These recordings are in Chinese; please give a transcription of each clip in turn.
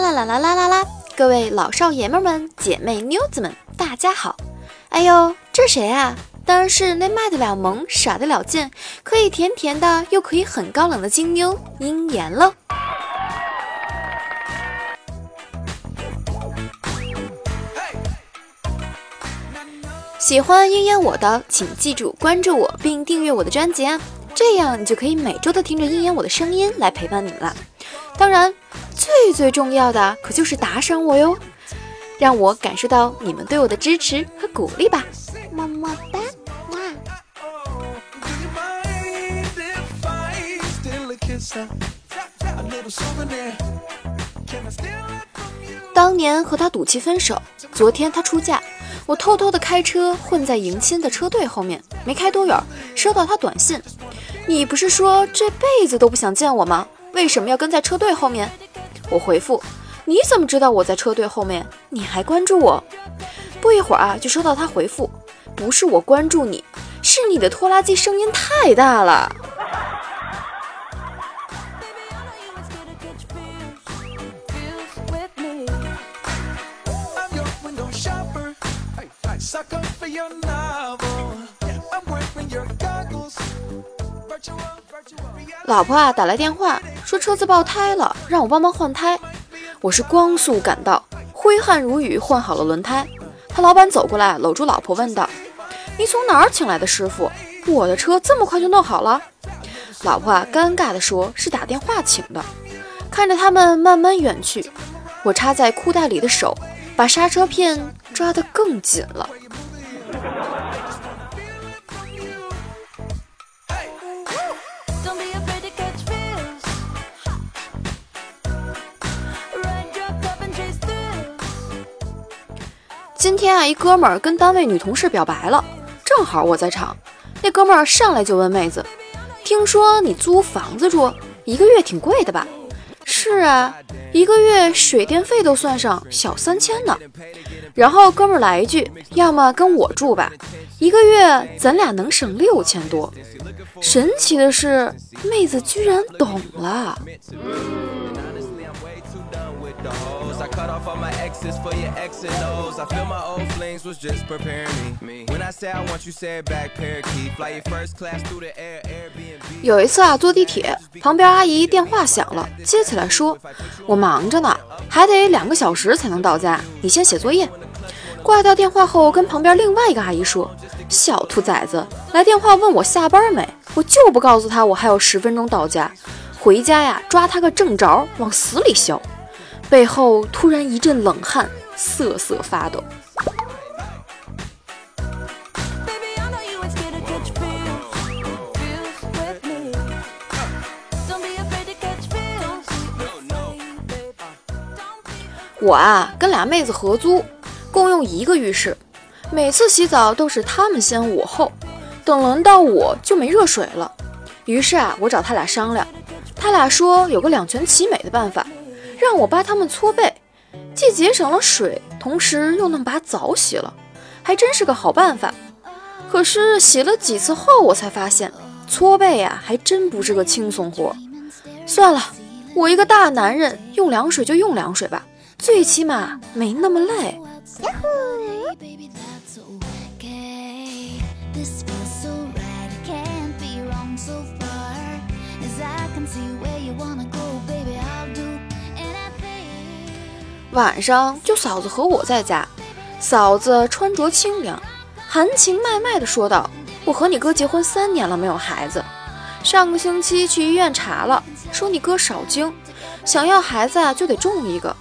啦啦啦啦啦啦啦！各位老少爷们儿们、姐妹妞子们，大家好！哎呦，这谁啊？当然是那卖得了萌、耍得了贱、可以甜甜的又可以很高冷的金妞鹰眼喽！喜欢鹰眼我的，请记住关注我并订阅我的专辑啊！这样你就可以每周都听着鹰眼我的声音来陪伴你们了。当然，最最重要的可就是打赏我哟，让我感受到你们对我的支持和鼓励吧！么么哒，哇！当年和他赌气分手，昨天他出嫁，我偷偷的开车混在迎亲的车队后面，没开多远，收到他短信：“你不是说这辈子都不想见我吗？为什么要跟在车队后面？”我回复：“你怎么知道我在车队后面？你还关注我？”不一会儿啊，就收到他回复：“不是我关注你，是你的拖拉机声音太大了。”老婆啊，打来电话说车子爆胎了，让我帮忙换胎。我是光速赶到，挥汗如雨换好了轮胎。他老板走过来，搂住老婆问道：“你从哪儿请来的师傅？我的车这么快就弄好了？”老婆啊，尴尬地说：“是打电话请的。”看着他们慢慢远去，我插在裤袋里的手把刹车片抓得更紧了。今天啊，一哥们儿跟单位女同事表白了，正好我在场。那哥们儿上来就问妹子：“听说你租房子住，一个月挺贵的吧？”“是啊，一个月水电费都算上，小三千呢。”然后哥们儿来一句：“要么跟我住吧，一个月咱俩能省六千多。”神奇的是，妹子居然懂了。有一次啊，坐地铁，旁边阿姨电话响了，接起来说：“我忙着呢，还得两个小时才能到家，你先写作业。”挂掉电话后，跟旁边另外一个阿姨说：“小兔崽子，来电话问我下班没，我就不告诉他我还有十分钟到家，回家呀，抓他个正着，往死里削。”背后突然一阵冷汗，瑟瑟发抖。我啊，跟俩妹子合租，共用一个浴室，每次洗澡都是她们先我后，等轮到我就没热水了。于是啊，我找他俩商量，他俩说有个两全其美的办法。让我帮他们搓背，既节省了水，同时又能把澡洗了，还真是个好办法。可是洗了几次后，我才发现搓背呀，还真不是个轻松活。算了，我一个大男人，用凉水就用凉水吧，最起码没那么累。yeah 晚上就嫂子和我在家，嫂子穿着清凉，含情脉脉地说道：“我和你哥结婚三年了，没有孩子。上个星期去医院查了，说你哥少精，想要孩子啊就得种一个，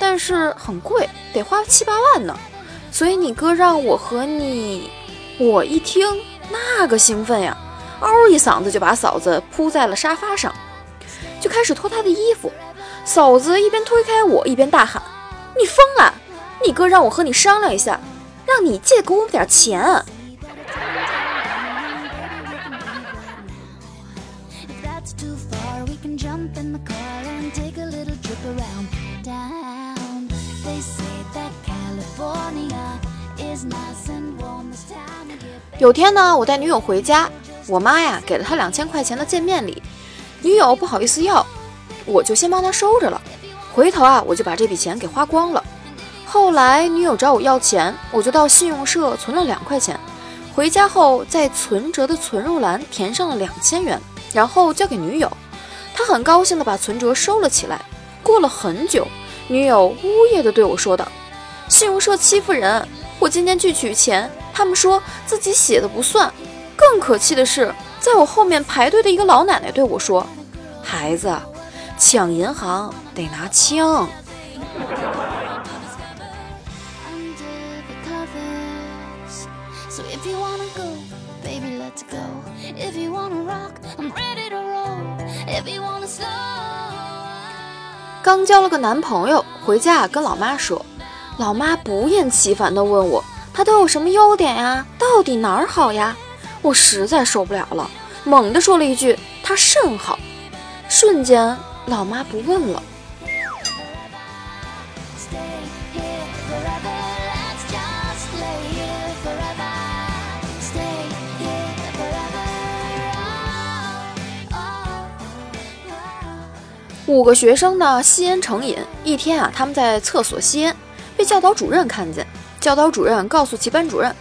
但是很贵，得花七八万呢。所以你哥让我和你……我一听那个兴奋呀，嗷一嗓子就把嫂子扑在了沙发上，就开始脱她的衣服。嫂子一边推开我，一边大喊。”你疯了！你哥让我和你商量一下，让你借给我们点钱。有天呢，我带女友回家，我妈呀给了她两千块钱的见面礼，女友不好意思要，我就先帮她收着了。回头啊，我就把这笔钱给花光了。后来女友找我要钱，我就到信用社存了两块钱。回家后，在存折的存入栏填上了两千元，然后交给女友。她很高兴地把存折收了起来。过了很久，女友呜咽地对我说道：“信用社欺负人，我今天去取钱，他们说自己写的不算。更可气的是，在我后面排队的一个老奶奶对我说：‘孩子，抢银行得拿枪。’”刚交了个男朋友，回家跟老妈说，老妈不厌其烦地问我，他都有什么优点呀？到底哪儿好呀？我实在受不了了，猛地说了一句，他甚好。瞬间，老妈不问了。五个学生呢吸烟成瘾，一天啊，他们在厕所吸烟，被教导主任看见。教导主任告诉其班主任，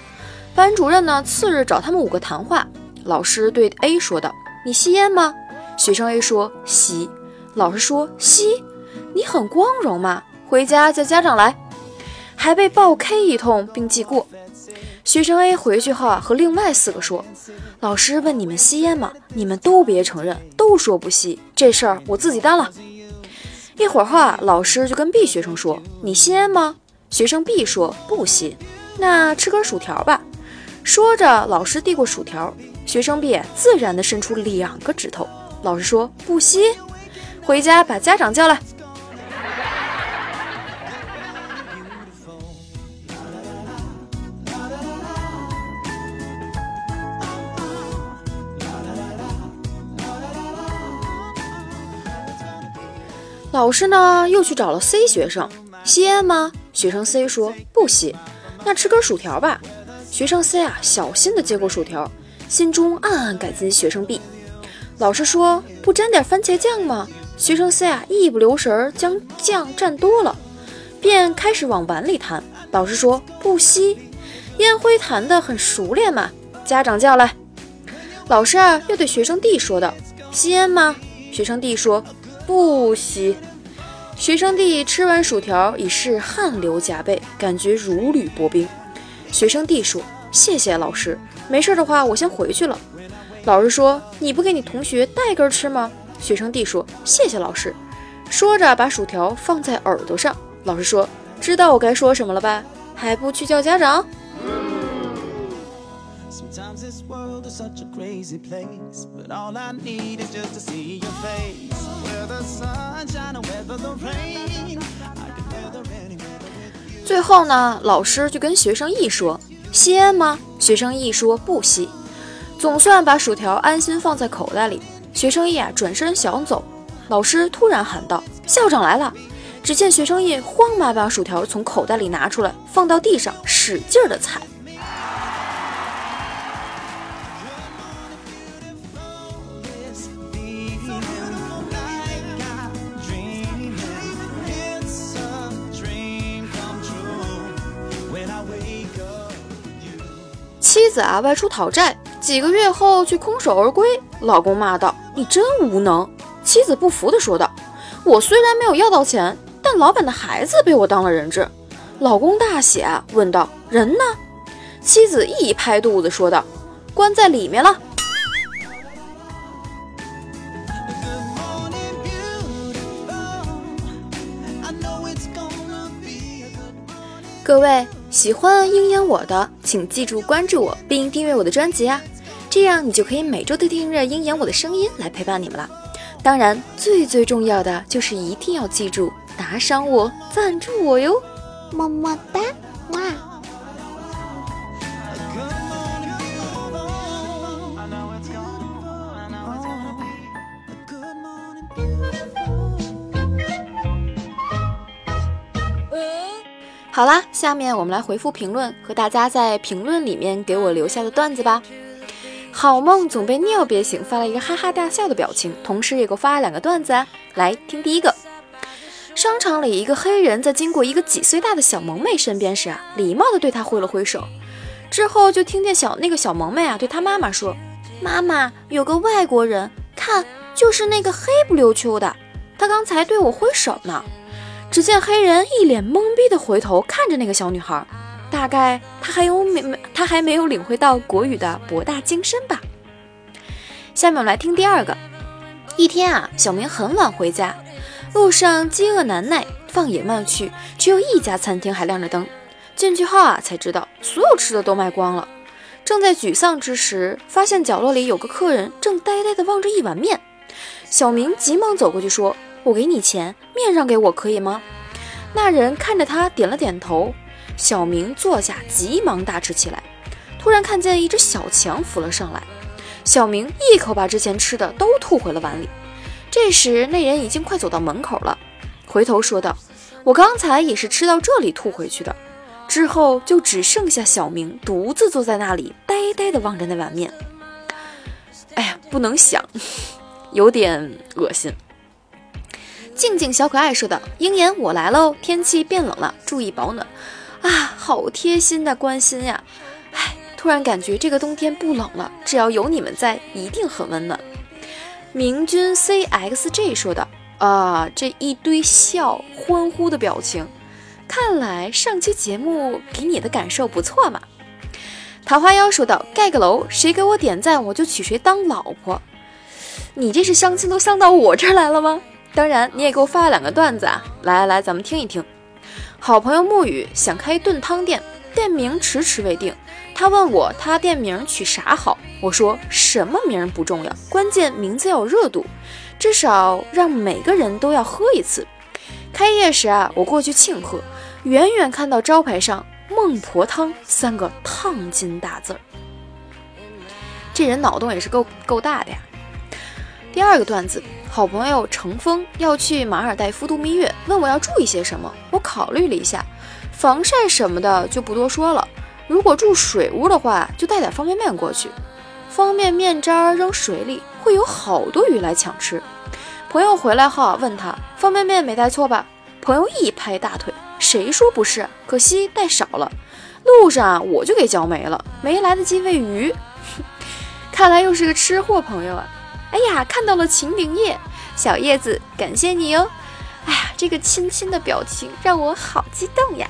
班主任呢次日找他们五个谈话。老师对 A 说道：“你吸烟吗？”学生 A 说：“吸。”老师说：“吸，你很光荣嘛，回家叫家长来。”还被暴 K 一通并记过。学生 A 回去后啊，和另外四个说：“老师问你们吸烟吗？你们都别承认，都说不吸。这事儿我自己担了。”一会儿后，老师就跟 B 学生说：“你吸烟吗？”学生 B 说：“不吸。”那吃根薯条吧。说着，老师递过薯条，学生 B 自然地伸出两个指头。老师说：“不吸，回家把家长叫来。”老师呢，又去找了 C 学生，吸烟吗？学生 C 说不吸。那吃根薯条吧。学生 C 啊，小心的接过薯条，心中暗暗感激学生 B。老师说不沾点番茄酱吗？学生 C 啊，一不留神将酱蘸多了，便开始往碗里弹。老师说不吸。烟灰弹得很熟练嘛。家长叫来。老师啊，又对学生 D 说道：吸烟吗？学生 D 说。不吸。学生弟吃完薯条已是汗流浃背，感觉如履薄冰。学生弟说：“谢谢老师，没事的话我先回去了。”老师说：“你不给你同学带根吃吗？”学生弟说：“谢谢老师。”说着把薯条放在耳朵上。老师说：“知道我该说什么了吧？还不去叫家长？”最后呢，老师就跟学生 E 说：“吸烟吗？”学生 E 说：“不吸。”总算把薯条安心放在口袋里。学生 E 啊转身想走，老师突然喊道：“校长来了！”只见学生 E 慌忙把薯条从口袋里拿出来，放到地上，使劲的踩。妻子啊，外出讨债，几个月后却空手而归。老公骂道：“你真无能！”妻子不服地说道：“我虽然没有要到钱，但老板的孩子被我当了人质。”老公大喜，问道：“人呢？”妻子一拍肚子说道：“关在里面了。”各位。喜欢鹰眼我的，请记住关注我并订阅我的专辑啊，这样你就可以每周都听着鹰眼我的声音来陪伴你们了。当然，最最重要的就是一定要记住打赏我、赞助我哟，么么哒，哇！好啦，下面我们来回复评论，和大家在评论里面给我留下的段子吧。好梦总被尿憋醒，发了一个哈哈大笑的表情，同时也给我发了两个段子啊。来听第一个，商场里一个黑人在经过一个几岁大的小萌妹身边时啊，礼貌地对她挥了挥手，之后就听见小那个小萌妹啊对她妈妈说：“妈妈，有个外国人，看，就是那个黑不溜秋的，他刚才对我挥手呢。”只见黑人一脸懵逼的回头看着那个小女孩，大概他还有没没他还没有领会到国语的博大精深吧。下面我们来听第二个。一天啊，小明很晚回家，路上饥饿难耐，放眼望去，只有一家餐厅还亮着灯。进去后啊，才知道所有吃的都卖光了。正在沮丧之时，发现角落里有个客人正呆呆地望着一碗面。小明急忙走过去说。我给你钱，面让给我可以吗？那人看着他点了点头。小明坐下，急忙大吃起来。突然看见一只小强浮了上来，小明一口把之前吃的都吐回了碗里。这时那人已经快走到门口了，回头说道：“我刚才也是吃到这里吐回去的。”之后就只剩下小明独自坐在那里，呆呆地望着那碗面。哎呀，不能想，有点恶心。静静小可爱说道：“鹰眼，我来喽！天气变冷了，注意保暖。”啊，好贴心的关心呀！唉，突然感觉这个冬天不冷了，只要有你们在，一定很温暖。明君 cxj 说道：“啊，这一堆笑欢呼的表情，看来上期节目给你的感受不错嘛。”桃花妖说道：“盖个楼，谁给我点赞，我就娶谁当老婆。”你这是相亲都相到我这儿来了吗？当然，你也给我发了两个段子啊！来来来，咱们听一听。好朋友沐雨想开炖汤店，店名迟迟未定。他问我他店名取啥好，我说什么名不重要，关键名字要有热度，至少让每个人都要喝一次。开业时啊，我过去庆贺，远远看到招牌上“孟婆汤”三个烫金大字儿，这人脑洞也是够够大的呀。第二个段子。好朋友程峰要去马尔代夫度蜜月，问我要注意些什么。我考虑了一下，防晒什么的就不多说了。如果住水屋的话，就带点方便面过去。方便面渣扔水里，会有好多鱼来抢吃。朋友回来后问他方便面没带错吧？朋友一拍大腿，谁说不是？可惜带少了。路上我就给浇没了，没来得及喂鱼。看来又是个吃货朋友啊。哎呀，看到了秦灵叶，小叶子，感谢你哦。哎呀，这个亲亲的表情让我好激动呀。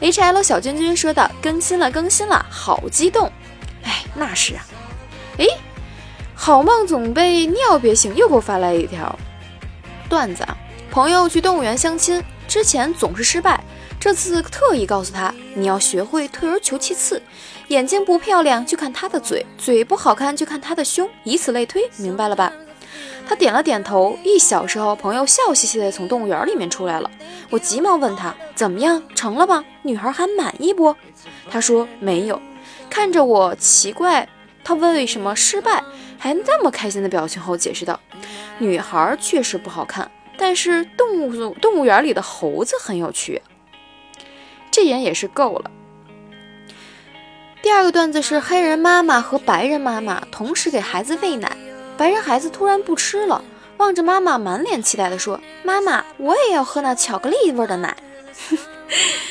H L 小君君说道：“更新了，更新了，好激动。”哎，那是啊。哎，好梦总被尿憋醒，又给我发来一条段子啊。朋友去动物园相亲，之前总是失败，这次特意告诉他，你要学会退而求其次。眼睛不漂亮就看他的嘴，嘴不好看就看他的胸，以此类推，明白了吧？他点了点头。一小时后，朋友笑嘻嘻的从动物园里面出来了。我急忙问他怎么样，成了吗？女孩还满意不？他说没有。看着我奇怪，他问为什么失败，还那么开心的表情后解释道：女孩确实不好看，但是动物动物园里的猴子很有趣。这人也是够了。第二个段子是黑人妈妈和白人妈妈同时给孩子喂奶，白人孩子突然不吃了，望着妈妈满脸期待地说：“妈妈，我也要喝那巧克力味的奶。”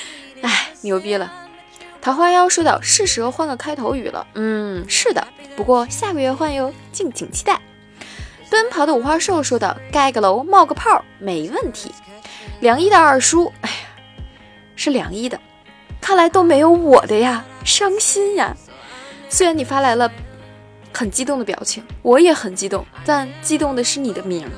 哎，牛逼了！桃花妖说道：“是时候换个开头语了。”嗯，是的，不过下个月换哟，敬请期待。奔跑的五花兽说道：“盖个楼，冒个泡，没问题。”梁一的二叔，哎，是梁一的，看来都没有我的呀。伤心呀！虽然你发来了很激动的表情，我也很激动，但激动的是你的名。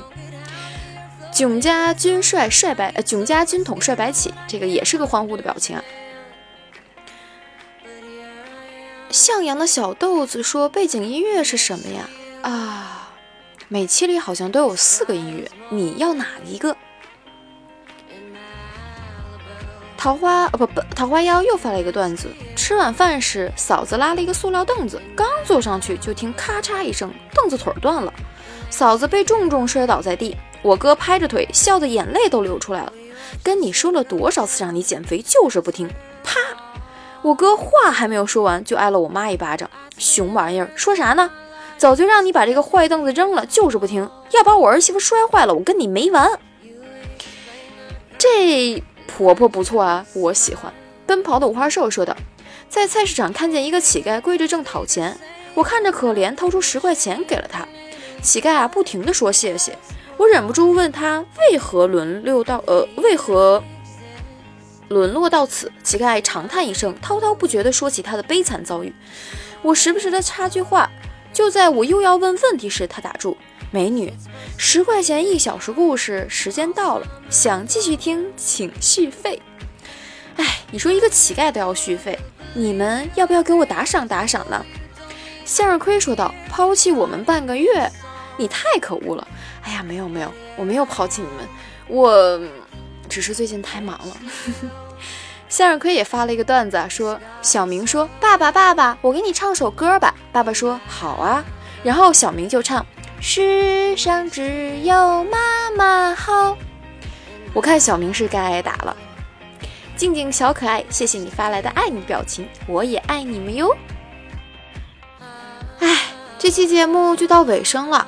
囧家军帅帅白，呃，囧家军统帅白起，这个也是个欢呼的表情啊。向阳的小豆子说：“背景音乐是什么呀？”啊，每期里好像都有四个音乐，你要哪一个？桃花哦不不，桃花妖又发了一个段子。吃晚饭时，嫂子拉了一个塑料凳子，刚坐上去，就听咔嚓一声，凳子腿断了，嫂子被重重摔倒在地。我哥拍着腿，笑得眼泪都流出来了。跟你说了多少次让你减肥，就是不听。啪！我哥话还没有说完，就挨了我妈一巴掌。熊玩意儿，说啥呢？早就让你把这个坏凳子扔了，就是不听，要把我儿媳妇摔坏了，我跟你没完。这活泼不错啊，我喜欢。奔跑的五花兽说道：“在菜市场看见一个乞丐跪着正讨钱，我看着可怜，掏出十块钱给了他。乞丐啊，不停地说谢谢。我忍不住问他为何沦落到呃为何沦落到此。乞丐长叹一声，滔滔不绝地说起他的悲惨遭遇。我时不时地插句话，就在我又要问问题时，他打住：美女，十块钱一小时故事时间到了，想继续听请续费。”哎，你说一个乞丐都要续费，你们要不要给我打赏打赏呢？向日葵说道：“抛弃我们半个月，你太可恶了。”哎呀，没有没有，我没有抛弃你们，我只是最近太忙了。向日葵也发了一个段子，说小明说：“爸爸爸爸，我给你唱首歌吧。”爸爸说：“好啊。”然后小明就唱：“世上只有妈妈好。”我看小明是该挨打了。静静小可爱，谢谢你发来的爱你表情，我也爱你们哟。哎，这期节目就到尾声了，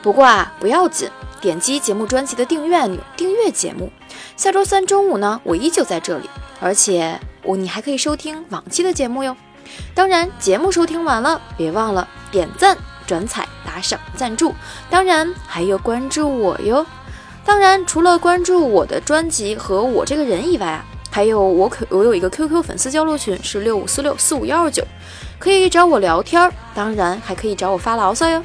不过啊，不要紧，点击节目专辑的订阅按钮，订阅节目。下周三中午呢，我依旧在这里，而且我你还可以收听往期的节目哟。当然，节目收听完了，别忘了点赞、转采、打赏、赞助，当然还有关注我哟。当然，除了关注我的专辑和我这个人以外啊。还有我可我有一个 QQ 粉丝交流群是六五四六四五幺二九，可以找我聊天儿，当然还可以找我发牢骚哟。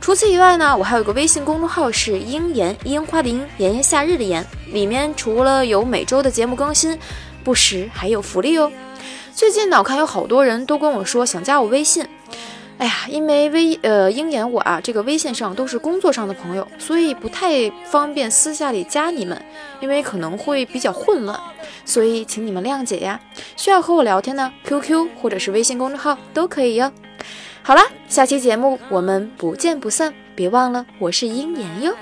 除此以外呢，我还有个微信公众号是樱言樱花的樱炎炎夏日的炎，里面除了有每周的节目更新，不时还有福利哦。最近呢，我看有好多人都跟我说想加我微信。哎呀，因为微呃鹰眼我啊，这个微信上都是工作上的朋友，所以不太方便私下里加你们，因为可能会比较混乱，所以请你们谅解呀。需要和我聊天呢，QQ 或者是微信公众号都可以哟。好啦，下期节目我们不见不散，别忘了我是鹰眼哟。